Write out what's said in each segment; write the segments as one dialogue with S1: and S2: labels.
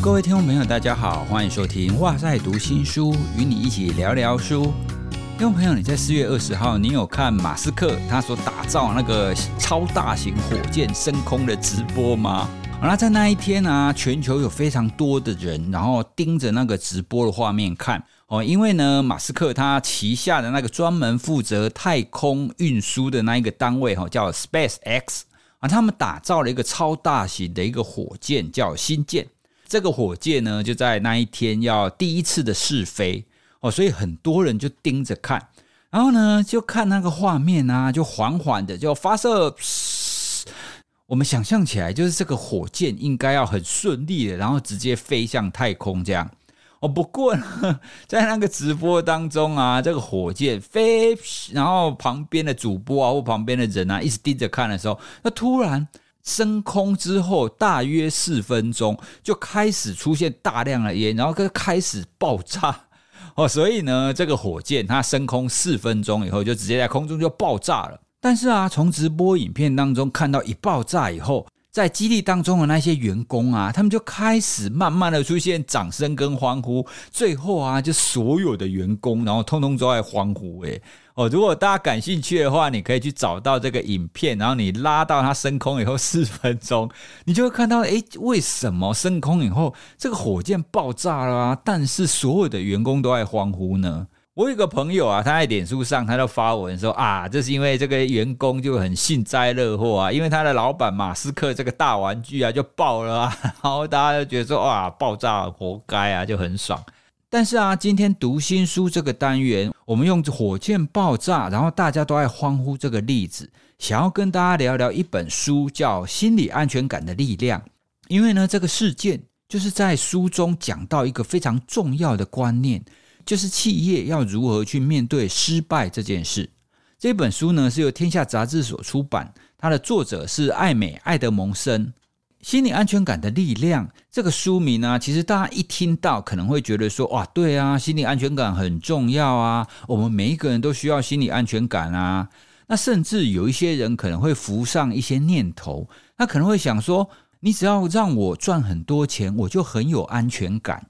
S1: 各位听众朋友，大家好，欢迎收听《哇塞读新书》，与你一起聊聊书。听众朋友，你在四月二十号，你有看马斯克他所打造那个超大型火箭升空的直播吗？那在那一天呢，全球有非常多的人，然后盯着那个直播的画面看哦，因为呢，马斯克他旗下的那个专门负责太空运输的那一个单位哈，叫 Space X 啊，他们打造了一个超大型的一个火箭，叫星舰。这个火箭呢，就在那一天要第一次的试飞哦，所以很多人就盯着看，然后呢，就看那个画面啊，就缓缓的就发射。我们想象起来，就是这个火箭应该要很顺利的，然后直接飞向太空这样哦。不过呢，在那个直播当中啊，这个火箭飞，然后旁边的主播啊或旁边的人啊，一直盯着看的时候，那突然。升空之后，大约四分钟就开始出现大量的烟，然后就开始爆炸 哦。所以呢，这个火箭它升空四分钟以后，就直接在空中就爆炸了。但是啊，从直播影片当中看到一爆炸以后，在基地当中的那些员工啊，他们就开始慢慢的出现掌声跟欢呼。最后啊，就所有的员工，然后通通都在欢呼，诶。哦，如果大家感兴趣的话，你可以去找到这个影片，然后你拉到它升空以后四分钟，你就会看到，哎，为什么升空以后这个火箭爆炸了啊？但是所有的员工都在欢呼呢？我有个朋友啊，他在脸书上他就发文说啊，这是因为这个员工就很幸灾乐祸啊，因为他的老板马斯克这个大玩具啊就爆了啊，然后大家就觉得说哇，爆炸活该啊，就很爽。但是啊，今天读新书这个单元，我们用火箭爆炸，然后大家都在欢呼这个例子，想要跟大家聊聊一本书，叫《心理安全感的力量》。因为呢，这个事件就是在书中讲到一个非常重要的观念，就是企业要如何去面对失败这件事。这本书呢是由天下杂志所出版，它的作者是艾美·艾德蒙森。心理安全感的力量这个书名呢，其实大家一听到可能会觉得说，哇，对啊，心理安全感很重要啊，我们每一个人都需要心理安全感啊。那甚至有一些人可能会浮上一些念头，他可能会想说，你只要让我赚很多钱，我就很有安全感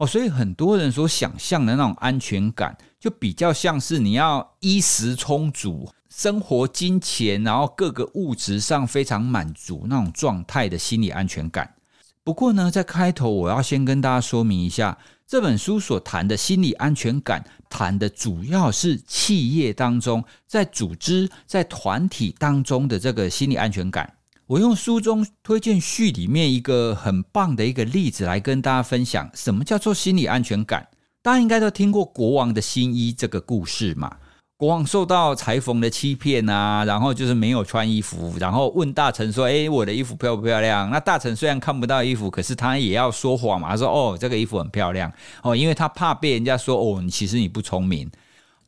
S1: 哦。所以很多人所想象的那种安全感，就比较像是你要衣食充足。生活、金钱，然后各个物质上非常满足那种状态的心理安全感。不过呢，在开头我要先跟大家说明一下，这本书所谈的心理安全感，谈的主要是企业当中、在组织、在团体当中的这个心理安全感。我用书中推荐序里面一个很棒的一个例子来跟大家分享，什么叫做心理安全感？大家应该都听过国王的新衣这个故事嘛？国王受到裁缝的欺骗啊，然后就是没有穿衣服，然后问大臣说：“哎，我的衣服漂不漂亮？”那大臣虽然看不到衣服，可是他也要说谎嘛，他说：“哦，这个衣服很漂亮哦。”因为他怕被人家说：“哦，你其实你不聪明。”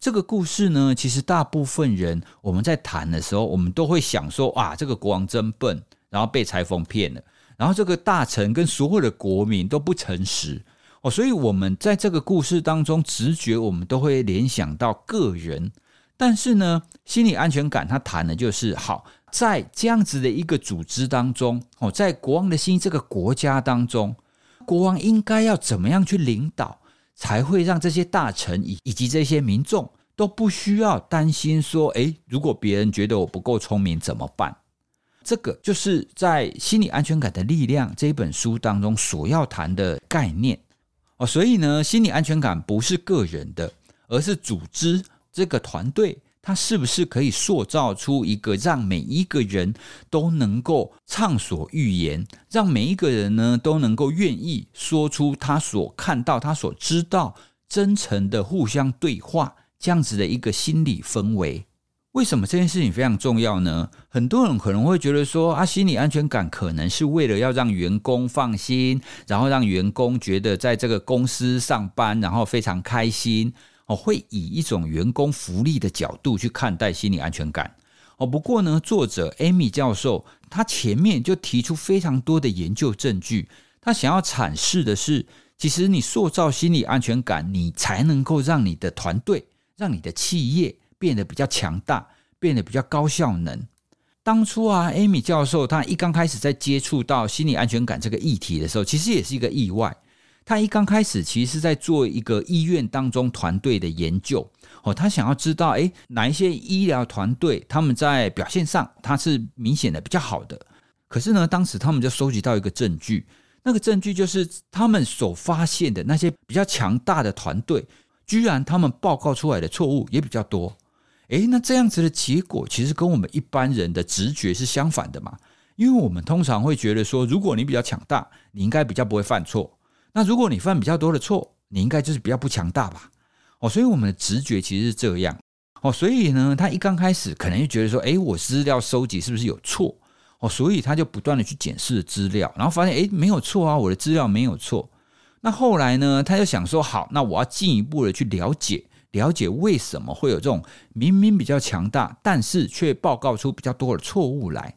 S1: 这个故事呢，其实大部分人我们在谈的时候，我们都会想说：“哇，这个国王真笨，然后被裁缝骗了，然后这个大臣跟所有的国民都不诚实哦。”所以，我们在这个故事当中，直觉我们都会联想到个人。但是呢，心理安全感，他谈的就是好，在这样子的一个组织当中，哦，在国王的心这个国家当中，国王应该要怎么样去领导，才会让这些大臣以以及这些民众都不需要担心说，诶，如果别人觉得我不够聪明怎么办？这个就是在《心理安全感的力量》这本书当中所要谈的概念哦。所以呢，心理安全感不是个人的，而是组织。这个团队，他是不是可以塑造出一个让每一个人都能够畅所欲言，让每一个人呢都能够愿意说出他所看到、他所知道，真诚的互相对话，这样子的一个心理氛围？为什么这件事情非常重要呢？很多人可能会觉得说，啊，心理安全感可能是为了要让员工放心，然后让员工觉得在这个公司上班，然后非常开心。哦，会以一种员工福利的角度去看待心理安全感。哦，不过呢，作者 Amy 教授他前面就提出非常多的研究证据，他想要阐释的是，其实你塑造心理安全感，你才能够让你的团队、让你的企业变得比较强大，变得比较高效能。当初啊，Amy 教授他一刚开始在接触到心理安全感这个议题的时候，其实也是一个意外。他一刚开始其实是在做一个医院当中团队的研究哦，他想要知道，诶，哪一些医疗团队他们在表现上他是明显的比较好的。可是呢，当时他们就收集到一个证据，那个证据就是他们所发现的那些比较强大的团队，居然他们报告出来的错误也比较多。诶，那这样子的结果其实跟我们一般人的直觉是相反的嘛？因为我们通常会觉得说，如果你比较强大，你应该比较不会犯错。那如果你犯比较多的错，你应该就是比较不强大吧？哦，所以我们的直觉其实是这样。哦，所以呢，他一刚开始可能就觉得说，诶，我资料收集是不是有错？哦，所以他就不断的去检视资料，然后发现，诶，没有错啊，我的资料没有错。那后来呢，他就想说，好，那我要进一步的去了解。了解为什么会有这种明明比较强大，但是却报告出比较多的错误来？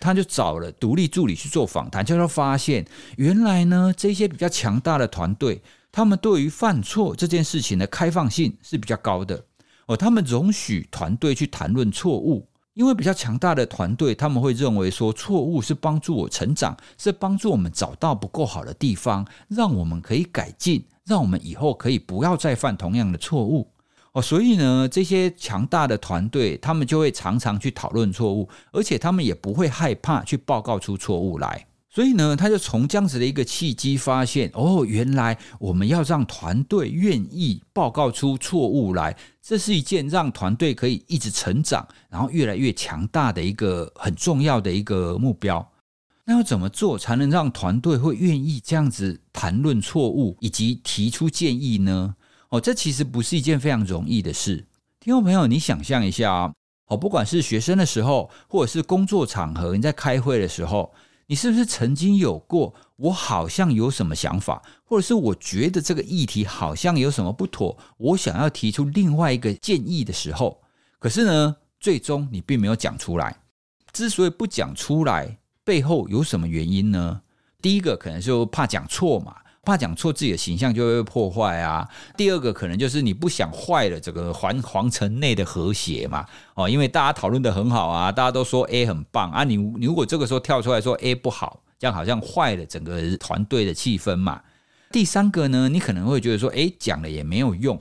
S1: 他就找了独立助理去做访谈，就会发现原来呢，这些比较强大的团队，他们对于犯错这件事情的开放性是比较高的哦。他们容许团队去谈论错误，因为比较强大的团队，他们会认为说错误是帮助我成长，是帮助我们找到不够好的地方，让我们可以改进，让我们以后可以不要再犯同样的错误。哦，所以呢，这些强大的团队，他们就会常常去讨论错误，而且他们也不会害怕去报告出错误来。所以呢，他就从这样子的一个契机发现，哦，原来我们要让团队愿意报告出错误来，这是一件让团队可以一直成长，然后越来越强大的一个很重要的一个目标。那要怎么做才能让团队会愿意这样子谈论错误以及提出建议呢？哦，这其实不是一件非常容易的事。听众朋友，你想象一下啊，哦，不管是学生的时候，或者是工作场合，你在开会的时候，你是不是曾经有过？我好像有什么想法，或者是我觉得这个议题好像有什么不妥，我想要提出另外一个建议的时候，可是呢，最终你并没有讲出来。之所以不讲出来，背后有什么原因呢？第一个可能就怕讲错嘛。怕讲错自己的形象就会被破坏啊。第二个可能就是你不想坏了这个皇皇城内的和谐嘛。哦，因为大家讨论的很好啊，大家都说 A 很棒啊。你你如果这个时候跳出来说 A 不好，这样好像坏了整个团队的气氛嘛。第三个呢，你可能会觉得说，哎，讲了也没有用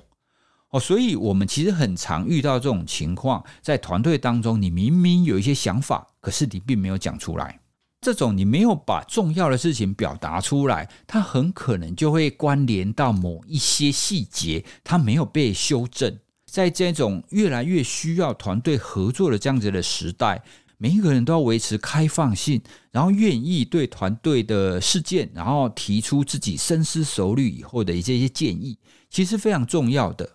S1: 哦。所以我们其实很常遇到这种情况，在团队当中，你明明有一些想法，可是你并没有讲出来。这种你没有把重要的事情表达出来，它很可能就会关联到某一些细节，它没有被修正。在这种越来越需要团队合作的这样子的时代，每一个人都要维持开放性，然后愿意对团队的事件，然后提出自己深思熟虑以后的一些些建议，其实非常重要的。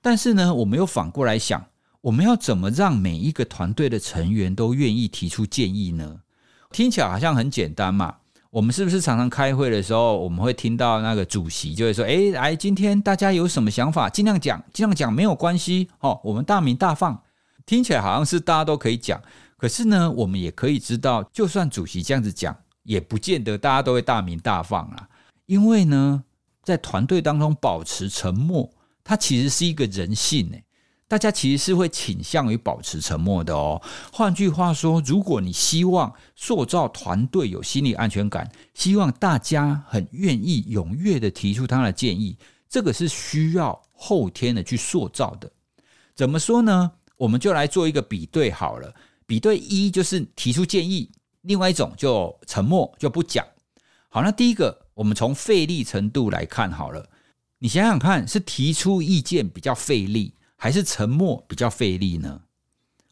S1: 但是呢，我们又反过来想，我们要怎么让每一个团队的成员都愿意提出建议呢？听起来好像很简单嘛？我们是不是常常开会的时候，我们会听到那个主席就会说：“哎，来，今天大家有什么想法，尽量讲，尽量讲，没有关系哦。我们大鸣大放。”听起来好像是大家都可以讲，可是呢，我们也可以知道，就算主席这样子讲，也不见得大家都会大鸣大放啊。因为呢，在团队当中保持沉默，它其实是一个人性呢。大家其实是会倾向于保持沉默的哦。换句话说，如果你希望塑造团队有心理安全感，希望大家很愿意踊跃的提出他的建议，这个是需要后天的去塑造的。怎么说呢？我们就来做一个比对好了。比对一就是提出建议，另外一种就沉默就不讲。好，那第一个我们从费力程度来看好了。你想想看，是提出意见比较费力。还是沉默比较费力呢？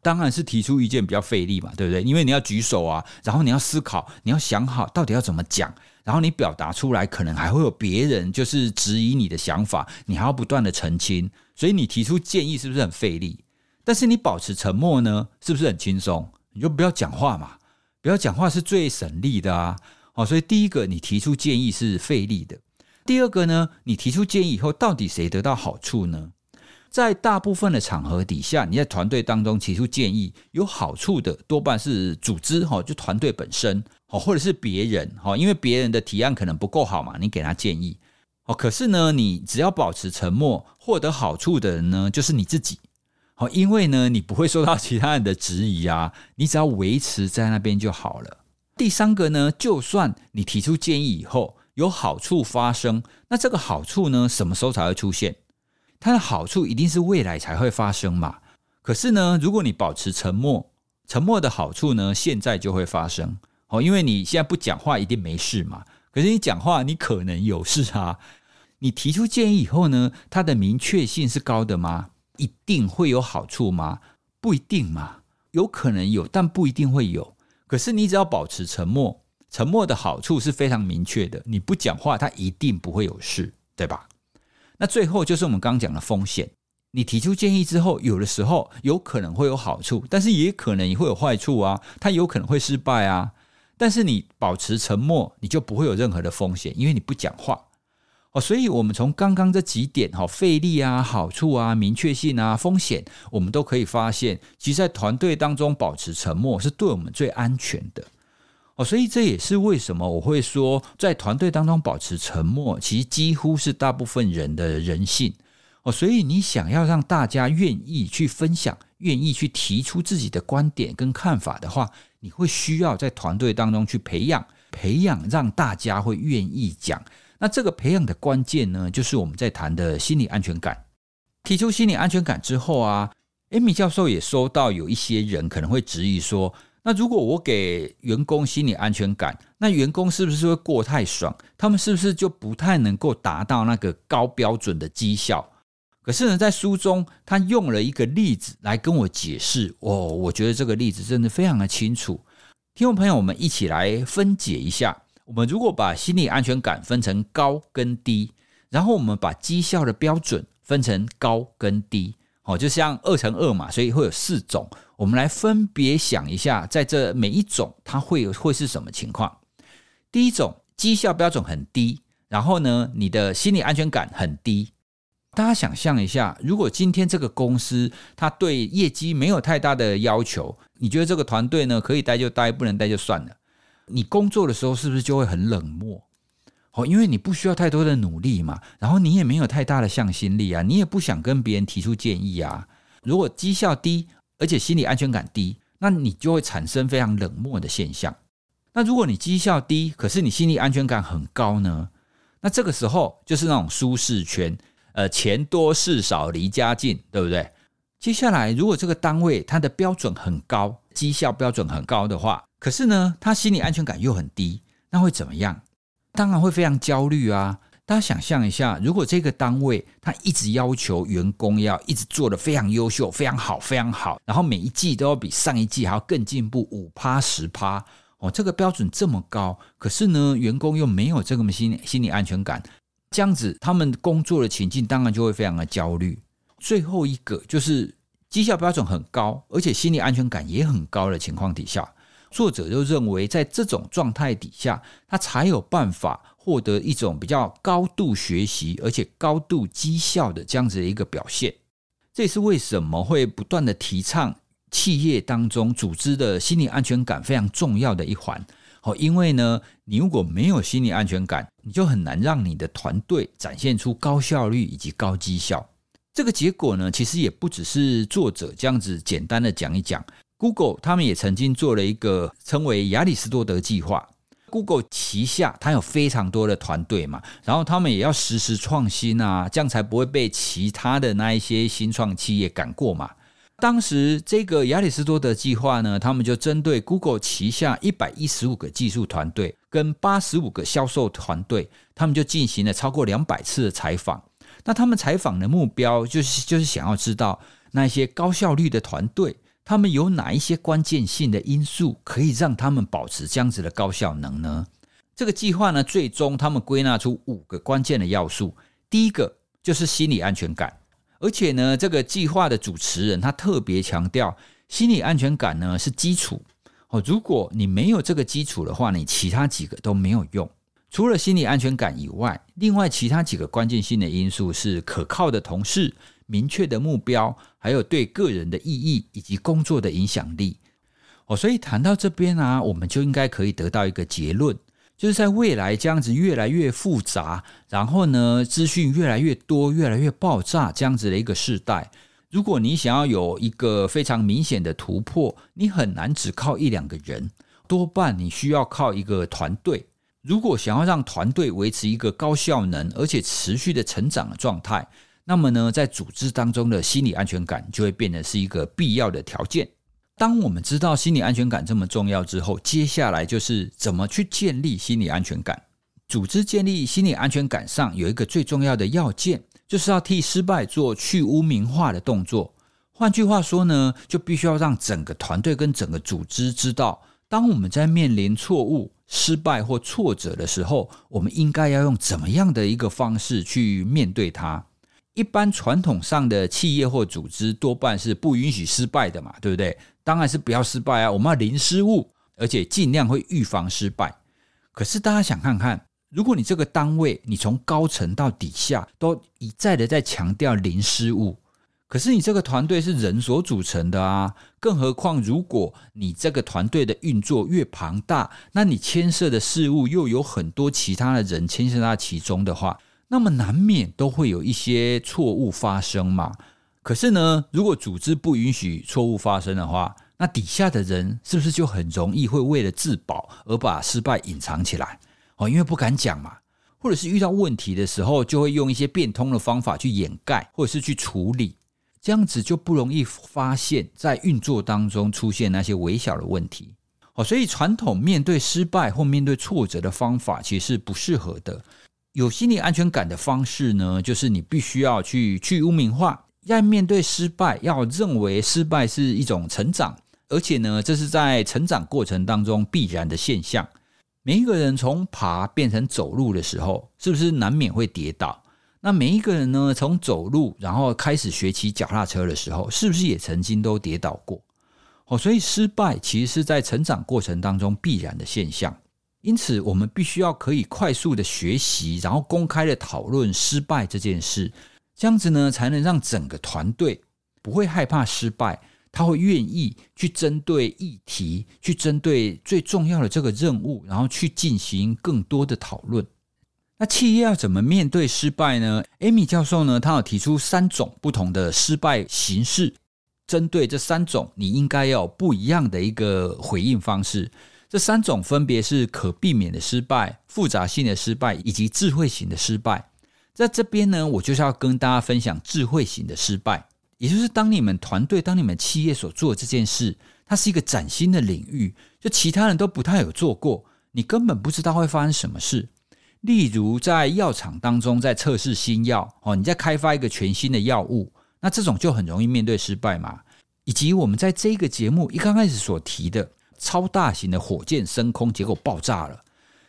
S1: 当然是提出意见比较费力嘛，对不对？因为你要举手啊，然后你要思考，你要想好到底要怎么讲，然后你表达出来，可能还会有别人就是质疑你的想法，你还要不断的澄清，所以你提出建议是不是很费力？但是你保持沉默呢，是不是很轻松？你就不要讲话嘛，不要讲话是最省力的啊。哦，所以第一个你提出建议是费力的，第二个呢，你提出建议以后，到底谁得到好处呢？在大部分的场合底下，你在团队当中提出建议，有好处的多半是组织哈，就团队本身哦，或者是别人哈，因为别人的提案可能不够好嘛，你给他建议哦。可是呢，你只要保持沉默，获得好处的人呢，就是你自己好，因为呢，你不会受到其他人的质疑啊，你只要维持在那边就好了。第三个呢，就算你提出建议以后有好处发生，那这个好处呢，什么时候才会出现？它的好处一定是未来才会发生嘛。可是呢，如果你保持沉默，沉默的好处呢，现在就会发生。哦，因为你现在不讲话，一定没事嘛。可是你讲话，你可能有事啊。你提出建议以后呢，它的明确性是高的吗？一定会有好处吗？不一定嘛，有可能有，但不一定会有。可是你只要保持沉默，沉默的好处是非常明确的。你不讲话，它一定不会有事，对吧？那最后就是我们刚刚讲的风险。你提出建议之后，有的时候有可能会有好处，但是也可能也会有坏处啊。它有可能会失败啊。但是你保持沉默，你就不会有任何的风险，因为你不讲话。哦，所以，我们从刚刚这几点，哈，费力啊、好处啊、明确性啊、风险，我们都可以发现，其实，在团队当中保持沉默是对我们最安全的。哦，所以这也是为什么我会说，在团队当中保持沉默，其实几乎是大部分人的人性。哦，所以你想要让大家愿意去分享、愿意去提出自己的观点跟看法的话，你会需要在团队当中去培养、培养，让大家会愿意讲。那这个培养的关键呢，就是我们在谈的心理安全感。提出心理安全感之后啊，艾米教授也收到有一些人可能会质疑说：，那如果我给员工心理安全感，那员工是不是会过太爽？他们是不是就不太能够达到那个高标准的绩效？可是呢，在书中他用了一个例子来跟我解释。哦，我觉得这个例子真的非常的清楚。听众朋友，我们一起来分解一下。我们如果把心理安全感分成高跟低，然后我们把绩效的标准分成高跟低，哦，就像二乘二嘛，所以会有四种。我们来分别想一下，在这每一种它会有会是什么情况？第一种，绩效标准很低，然后呢，你的心理安全感很低。大家想象一下，如果今天这个公司它对业绩没有太大的要求，你觉得这个团队呢可以待就待，不能待就算了。你工作的时候是不是就会很冷漠？哦，因为你不需要太多的努力嘛，然后你也没有太大的向心力啊，你也不想跟别人提出建议啊。如果绩效低，而且心理安全感低，那你就会产生非常冷漠的现象。那如果你绩效低，可是你心理安全感很高呢？那这个时候就是那种舒适圈，呃，钱多事少离家近，对不对？接下来，如果这个单位它的标准很高，绩效标准很高的话，可是呢，他心理安全感又很低，那会怎么样？当然会非常焦虑啊！大家想象一下，如果这个单位他一直要求员工要一直做的非常优秀、非常好、非常好，然后每一季都要比上一季还要更进步五趴十趴哦，这个标准这么高，可是呢，员工又没有这么心心理安全感，这样子他们工作的情境当然就会非常的焦虑。最后一个就是绩效标准很高，而且心理安全感也很高的情况底下。作者就认为，在这种状态底下，他才有办法获得一种比较高度学习而且高度绩效的这样子的一个表现。这也是为什么会不断的提倡企业当中组织的心理安全感非常重要的一环。好，因为呢，你如果没有心理安全感，你就很难让你的团队展现出高效率以及高绩效。这个结果呢，其实也不只是作者这样子简单的讲一讲。Google 他们也曾经做了一个称为亚里士多德计划。Google 旗下它有非常多的团队嘛，然后他们也要实时创新啊，这样才不会被其他的那一些新创企业赶过嘛。当时这个亚里士多德计划呢，他们就针对 Google 旗下一百一十五个技术团队跟八十五个销售团队，他们就进行了超过两百次的采访。那他们采访的目标就是就是想要知道那些高效率的团队。他们有哪一些关键性的因素可以让他们保持这样子的高效能呢？这个计划呢，最终他们归纳出五个关键的要素。第一个就是心理安全感，而且呢，这个计划的主持人他特别强调，心理安全感呢是基础哦。如果你没有这个基础的话，你其他几个都没有用。除了心理安全感以外，另外其他几个关键性的因素是可靠的同事。明确的目标，还有对个人的意义以及工作的影响力哦，所以谈到这边啊，我们就应该可以得到一个结论，就是在未来这样子越来越复杂，然后呢，资讯越来越多、越来越爆炸这样子的一个时代，如果你想要有一个非常明显的突破，你很难只靠一两个人，多半你需要靠一个团队。如果想要让团队维持一个高效能而且持续的成长的状态，那么呢，在组织当中的心理安全感就会变得是一个必要的条件。当我们知道心理安全感这么重要之后，接下来就是怎么去建立心理安全感。组织建立心理安全感上有一个最重要的要件，就是要替失败做去污名化的动作。换句话说呢，就必须要让整个团队跟整个组织知道，当我们在面临错误、失败或挫折的时候，我们应该要用怎么样的一个方式去面对它。一般传统上的企业或组织多半是不允许失败的嘛，对不对？当然是不要失败啊！我们要零失误，而且尽量会预防失败。可是大家想看看，如果你这个单位，你从高层到底下都一再的在强调零失误，可是你这个团队是人所组成的啊！更何况，如果你这个团队的运作越庞大，那你牵涉的事物又有很多其他的人牵涉到其中的话，那么难免都会有一些错误发生嘛。可是呢，如果组织不允许错误发生的话，那底下的人是不是就很容易会为了自保而把失败隐藏起来？哦，因为不敢讲嘛，或者是遇到问题的时候，就会用一些变通的方法去掩盖，或者是去处理，这样子就不容易发现，在运作当中出现那些微小的问题。哦，所以传统面对失败或面对挫折的方法其实是不适合的。有心理安全感的方式呢，就是你必须要去去污名化。要面对失败，要认为失败是一种成长，而且呢，这是在成长过程当中必然的现象。每一个人从爬变成走路的时候，是不是难免会跌倒？那每一个人呢，从走路然后开始学骑脚踏车的时候，是不是也曾经都跌倒过？哦，所以失败其实是在成长过程当中必然的现象。因此，我们必须要可以快速的学习，然后公开的讨论失败这件事。这样子呢，才能让整个团队不会害怕失败，他会愿意去针对议题，去针对最重要的这个任务，然后去进行更多的讨论。那企业要怎么面对失败呢？Amy 教授呢，他有提出三种不同的失败形式，针对这三种，你应该要不一样的一个回应方式。这三种分别是可避免的失败、复杂性的失败以及智慧型的失败。在这边呢，我就是要跟大家分享智慧型的失败，也就是当你们团队、当你们企业所做的这件事，它是一个崭新的领域，就其他人都不太有做过，你根本不知道会发生什么事。例如在药厂当中，在测试新药哦，你在开发一个全新的药物，那这种就很容易面对失败嘛。以及我们在这个节目一刚开始所提的超大型的火箭升空，结果爆炸了，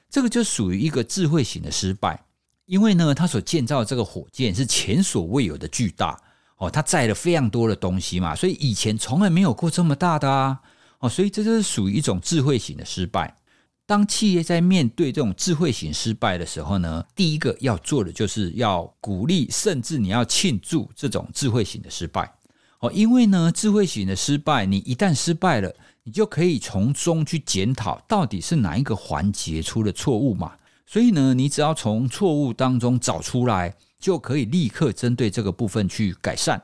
S1: 这个就属于一个智慧型的失败。因为呢，他所建造的这个火箭是前所未有的巨大哦，它载了非常多的东西嘛，所以以前从来没有过这么大的啊哦，所以这就是属于一种智慧型的失败。当企业在面对这种智慧型失败的时候呢，第一个要做的就是要鼓励，甚至你要庆祝这种智慧型的失败哦，因为呢，智慧型的失败，你一旦失败了，你就可以从中去检讨到底是哪一个环节出了错误嘛。所以呢，你只要从错误当中找出来，就可以立刻针对这个部分去改善。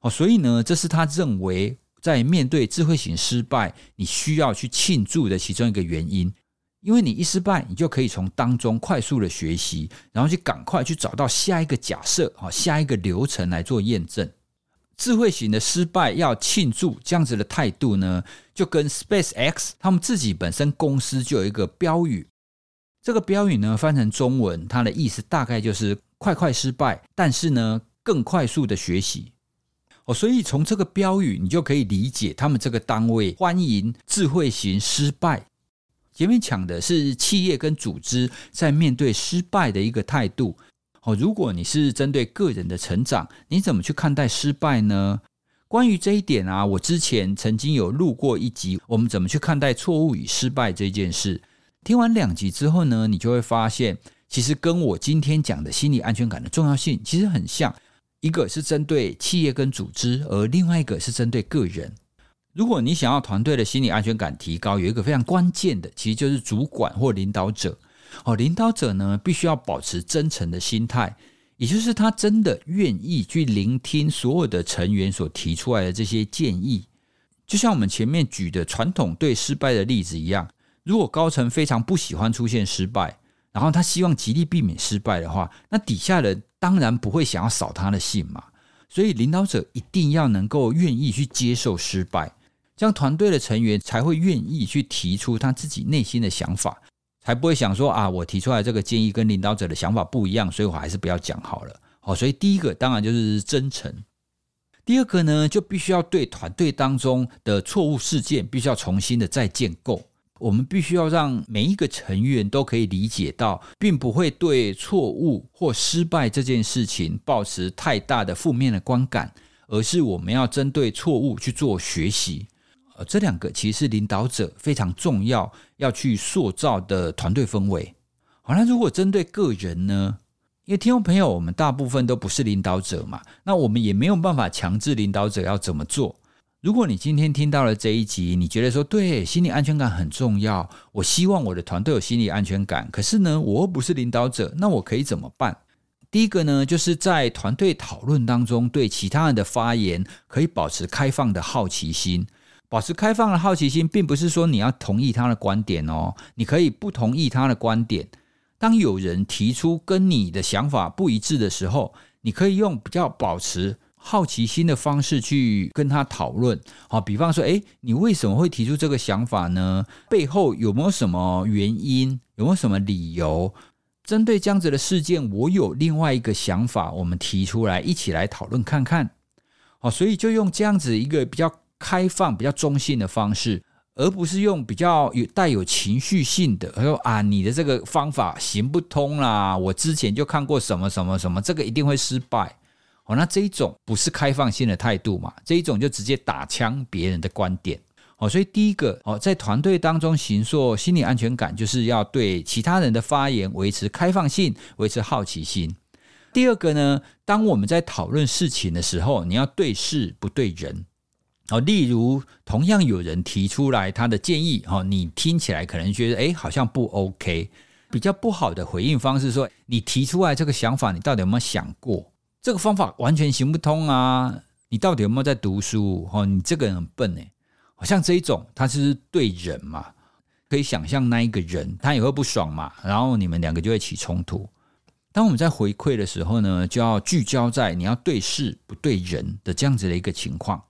S1: 哦，所以呢，这是他认为在面对智慧型失败，你需要去庆祝的其中一个原因。因为你一失败，你就可以从当中快速的学习，然后去赶快去找到下一个假设，哈，下一个流程来做验证。智慧型的失败要庆祝这样子的态度呢，就跟 Space X 他们自己本身公司就有一个标语。这个标语呢，翻成中文，它的意思大概就是“快快失败，但是呢，更快速的学习”。哦，所以从这个标语，你就可以理解他们这个单位欢迎智慧型失败。前面讲的是企业跟组织在面对失败的一个态度。哦，如果你是针对个人的成长，你怎么去看待失败呢？关于这一点啊，我之前曾经有录过一集，我们怎么去看待错误与失败这件事。听完两集之后呢，你就会发现，其实跟我今天讲的心理安全感的重要性其实很像。一个是针对企业跟组织，而另外一个是针对个人。如果你想要团队的心理安全感提高，有一个非常关键的，其实就是主管或领导者。哦，领导者呢，必须要保持真诚的心态，也就是他真的愿意去聆听所有的成员所提出来的这些建议。就像我们前面举的传统对失败的例子一样，如果高层非常不喜欢出现失败，然后他希望极力避免失败的话，那底下人当然不会想要扫他的兴嘛。所以领导者一定要能够愿意去接受失败，这样团队的成员才会愿意去提出他自己内心的想法，才不会想说啊，我提出来这个建议跟领导者的想法不一样，所以我还是不要讲好了。好，所以第一个当然就是真诚。第二个呢，就必须要对团队当中的错误事件，必须要重新的再建构。我们必须要让每一个成员都可以理解到，并不会对错误或失败这件事情抱持太大的负面的观感，而是我们要针对错误去做学习。呃，这两个其实是领导者非常重要要去塑造的团队氛围。好，那如果针对个人呢？因为听众朋友，我们大部分都不是领导者嘛，那我们也没有办法强制领导者要怎么做。如果你今天听到了这一集，你觉得说对心理安全感很重要，我希望我的团队有心理安全感，可是呢，我又不是领导者，那我可以怎么办？第一个呢，就是在团队讨论当中，对其他人的发言可以保持开放的好奇心。保持开放的好奇心，并不是说你要同意他的观点哦，你可以不同意他的观点。当有人提出跟你的想法不一致的时候，你可以用比较保持好奇心的方式去跟他讨论。好，比方说，诶，你为什么会提出这个想法呢？背后有没有什么原因？有没有什么理由？针对这样子的事件，我有另外一个想法，我们提出来一起来讨论看看。好，所以就用这样子一个比较开放、比较中性的方式。而不是用比较有带有情绪性的，说啊，你的这个方法行不通啦！我之前就看过什么什么什么，这个一定会失败。哦，那这一种不是开放性的态度嘛？这一种就直接打枪别人的观点。哦，所以第一个哦，在团队当中行说心理安全感，就是要对其他人的发言维持开放性，维持好奇心。第二个呢，当我们在讨论事情的时候，你要对事不对人。哦，例如同样有人提出来他的建议，哦，你听起来可能觉得，哎，好像不 OK，比较不好的回应方式说，你提出来这个想法，你到底有没有想过？这个方法完全行不通啊！你到底有没有在读书？哦，你这个人很笨哎，好像这一种，他是对人嘛，可以想象那一个人他也会不爽嘛，然后你们两个就会起冲突。当我们在回馈的时候呢，就要聚焦在你要对事不对人的这样子的一个情况。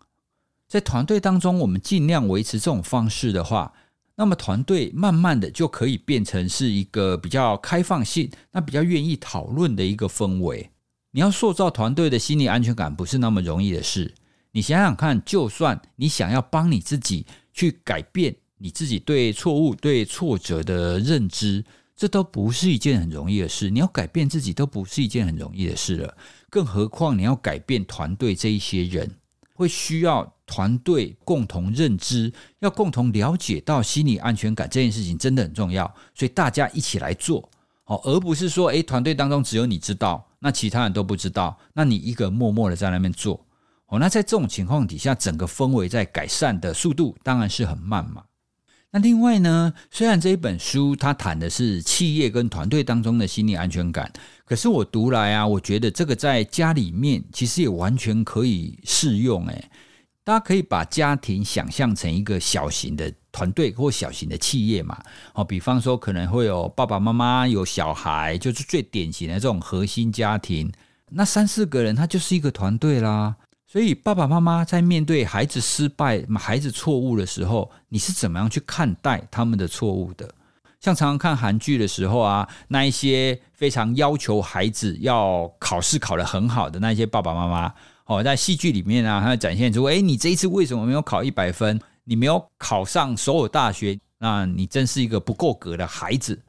S1: 在团队当中，我们尽量维持这种方式的话，那么团队慢慢的就可以变成是一个比较开放性、那比较愿意讨论的一个氛围。你要塑造团队的心理安全感，不是那么容易的事。你想想看，就算你想要帮你自己去改变你自己对错误、对挫折的认知，这都不是一件很容易的事。你要改变自己，都不是一件很容易的事了，更何况你要改变团队这一些人。会需要团队共同认知，要共同了解到心理安全感这件事情真的很重要，所以大家一起来做，好，而不是说，诶，团队当中只有你知道，那其他人都不知道，那你一个默默的在那边做，哦，那在这种情况底下，整个氛围在改善的速度当然是很慢嘛。那另外呢，虽然这一本书它谈的是企业跟团队当中的心理安全感，可是我读来啊，我觉得这个在家里面其实也完全可以适用。诶，大家可以把家庭想象成一个小型的团队或小型的企业嘛。哦，比方说可能会有爸爸妈妈、有小孩，就是最典型的这种核心家庭。那三四个人，他就是一个团队啦。所以，爸爸妈妈在面对孩子失败、孩子错误的时候，你是怎么样去看待他们的错误的？像常常看韩剧的时候啊，那一些非常要求孩子要考试考得很好的那些爸爸妈妈，哦，在戏剧里面啊，他展现出：哎，你这一次为什么没有考一百分？你没有考上首尔大学，那你真是一个不够格的孩子。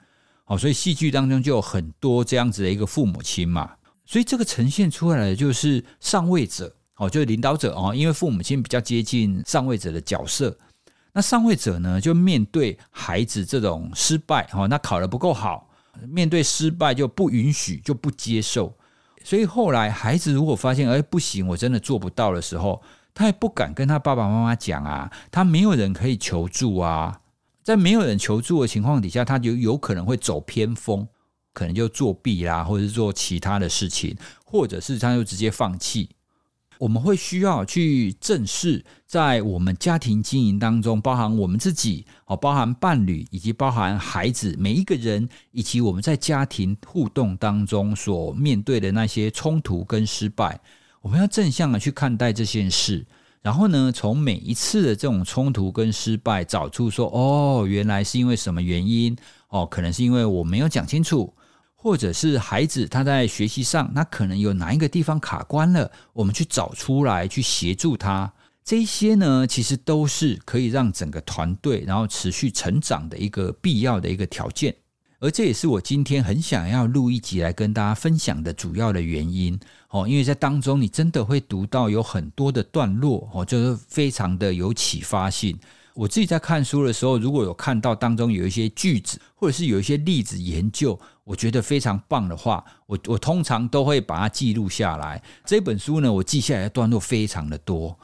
S1: 哦，所以戏剧当中就有很多这样子的一个父母亲嘛。所以这个呈现出来的就是上位者。哦，就是领导者哦，因为父母亲比较接近上位者的角色，那上位者呢，就面对孩子这种失败哦，那考得不够好，面对失败就不允许，就不接受。所以后来孩子如果发现哎不行，我真的做不到的时候，他也不敢跟他爸爸妈妈讲啊，他没有人可以求助啊，在没有人求助的情况底下，他就有可能会走偏锋。可能就作弊啦，或者是做其他的事情，或者是他就直接放弃。我们会需要去正视，在我们家庭经营当中，包含我们自己哦，包含伴侣，以及包含孩子，每一个人，以及我们在家庭互动当中所面对的那些冲突跟失败，我们要正向的去看待这件事。然后呢，从每一次的这种冲突跟失败，找出说，哦，原来是因为什么原因？哦，可能是因为我没有讲清楚。或者是孩子他在学习上，那可能有哪一个地方卡关了，我们去找出来，去协助他。这些呢，其实都是可以让整个团队然后持续成长的一个必要的一个条件。而这也是我今天很想要录一集来跟大家分享的主要的原因哦，因为在当中你真的会读到有很多的段落哦，就是非常的有启发性。我自己在看书的时候，如果有看到当中有一些句子，或者是有一些例子研究，我觉得非常棒的话，我我通常都会把它记录下来。这本书呢，我记下来的段落非常的多。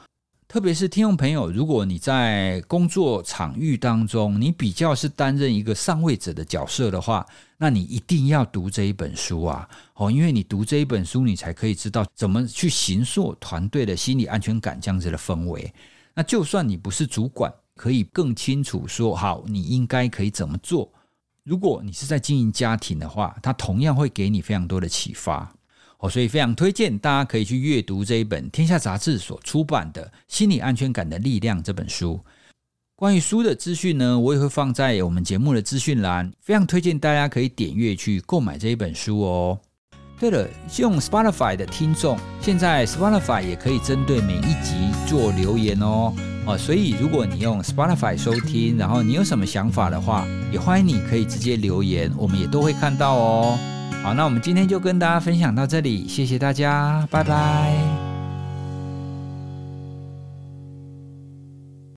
S1: 特别是听众朋友，如果你在工作场域当中，你比较是担任一个上位者的角色的话，那你一定要读这一本书啊！哦，因为你读这一本书，你才可以知道怎么去形塑团队的心理安全感这样子的氛围。那就算你不是主管。可以更清楚说好，你应该可以怎么做。如果你是在经营家庭的话，它同样会给你非常多的启发哦，所以非常推荐大家可以去阅读这一本天下杂志所出版的《心理安全感的力量》这本书。关于书的资讯呢，我也会放在我们节目的资讯栏，非常推荐大家可以点阅去购买这一本书哦。对了，用 Spotify 的听众，现在 Spotify 也可以针对每一集做留言哦。哦，所以如果你用 Spotify 收听，然后你有什么想法的话，也欢迎你可以直接留言，我们也都会看到哦。好，那我们今天就跟大家分享到这里，谢谢大家，拜拜。